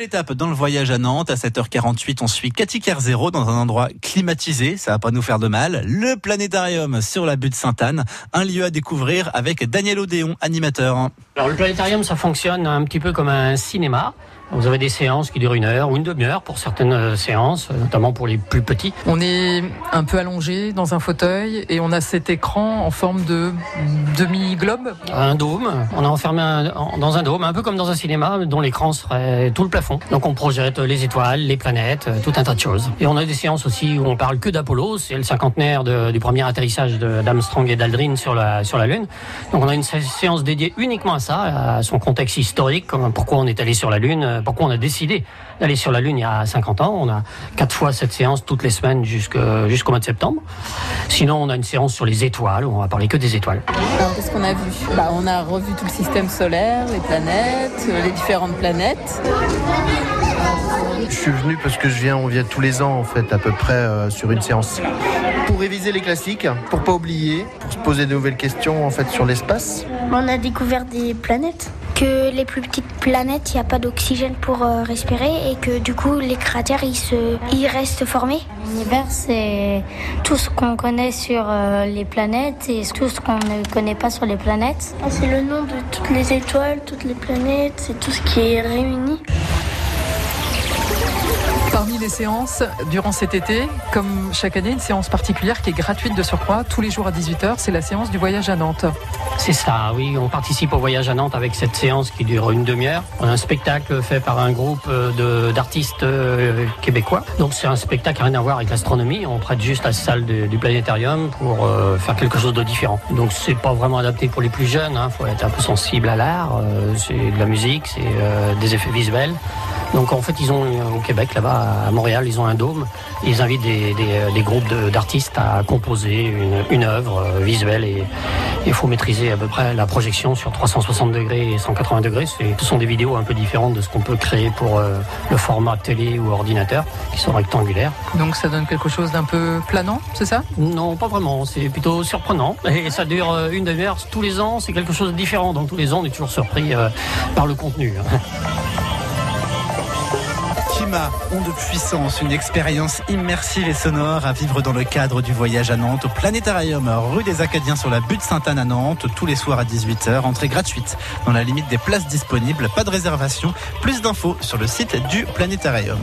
Étape dans le voyage à Nantes. À 7h48, on suit Cathy Kerzero dans un endroit climatisé. Ça va pas nous faire de mal. Le planétarium sur la butte Sainte-Anne. Un lieu à découvrir avec Daniel Odéon, animateur. Alors, le planétarium, ça fonctionne un petit peu comme un cinéma. Vous avez des séances qui durent une heure ou une demi-heure pour certaines euh, séances, euh, notamment pour les plus petits. On est un peu allongé dans un fauteuil et on a cet écran en forme de demi-globe. Un dôme. On est enfermé dans un dôme, un peu comme dans un cinéma, dont l'écran serait tout le plafond. Donc on projette les étoiles, les planètes, euh, tout un tas de choses. Et on a des séances aussi où on parle que d'Apollo. C'est le cinquantenaire du premier atterrissage d'Armstrong et d'Aldrin sur la, sur la Lune. Donc on a une séance dédiée uniquement à ça, à son contexte historique, pourquoi on est allé sur la Lune pourquoi on a décidé d'aller sur la Lune il y a 50 ans. On a quatre fois cette séance toutes les semaines jusqu'au mois de septembre. Sinon, on a une séance sur les étoiles où on va parler que des étoiles. qu'est-ce qu'on a vu? Bah, On a revu tout le système solaire, les planètes, les différentes planètes. Je suis venu parce que je viens, on vient tous les ans en fait, à peu près euh, sur une séance. Pour réviser les classiques, pour pas oublier, pour se poser de nouvelles questions en fait sur l'espace. On a découvert des planètes que les plus petites planètes, il n'y a pas d'oxygène pour euh, respirer et que du coup les cratères ils, se, ils restent formés. L'univers c'est tout ce qu'on connaît sur euh, les planètes et tout ce qu'on ne connaît pas sur les planètes. Ah, c'est le nom de toutes les étoiles, toutes les planètes, c'est tout ce qui est réuni. Parmi les séances durant cet été, comme chaque année, une séance particulière qui est gratuite de surcroît, tous les jours à 18h, c'est la séance du voyage à Nantes. C'est ça, oui, on participe au voyage à Nantes avec cette séance qui dure une demi-heure. On a un spectacle fait par un groupe d'artistes euh, québécois. Donc c'est un spectacle qui n'a rien à voir avec l'astronomie, on prête juste la salle du planétarium pour euh, faire quelque chose de différent. Donc c'est pas vraiment adapté pour les plus jeunes, il hein. faut être un peu sensible à l'art, euh, c'est de la musique, c'est des effets visuels. Donc en fait, ils ont au Québec, là-bas à Montréal, ils ont un dôme. Ils invitent des, des, groupes d'artistes à composer une, une œuvre euh, visuelle et il faut maîtriser à peu près la projection sur 360 degrés et 180 degrés. Ce sont des vidéos un peu différentes de ce qu'on peut créer pour euh, le format télé ou ordinateur, qui sont rectangulaires. Donc ça donne quelque chose d'un peu planant, c'est ça? Non, pas vraiment. C'est plutôt surprenant. Et ça dure euh, une demi-heure tous les ans. C'est quelque chose de différent. Donc tous les ans, on est toujours surpris par le contenu. ont de puissance, une expérience immersive et sonore à vivre dans le cadre du voyage à Nantes au Planétarium, rue des Acadiens sur la butte Sainte-Anne à Nantes, tous les soirs à 18h, entrée gratuite dans la limite des places disponibles, pas de réservation, plus d'infos sur le site du Planétarium.